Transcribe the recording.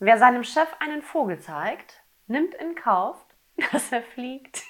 Wer seinem Chef einen Vogel zeigt, nimmt in Kauf, dass er fliegt.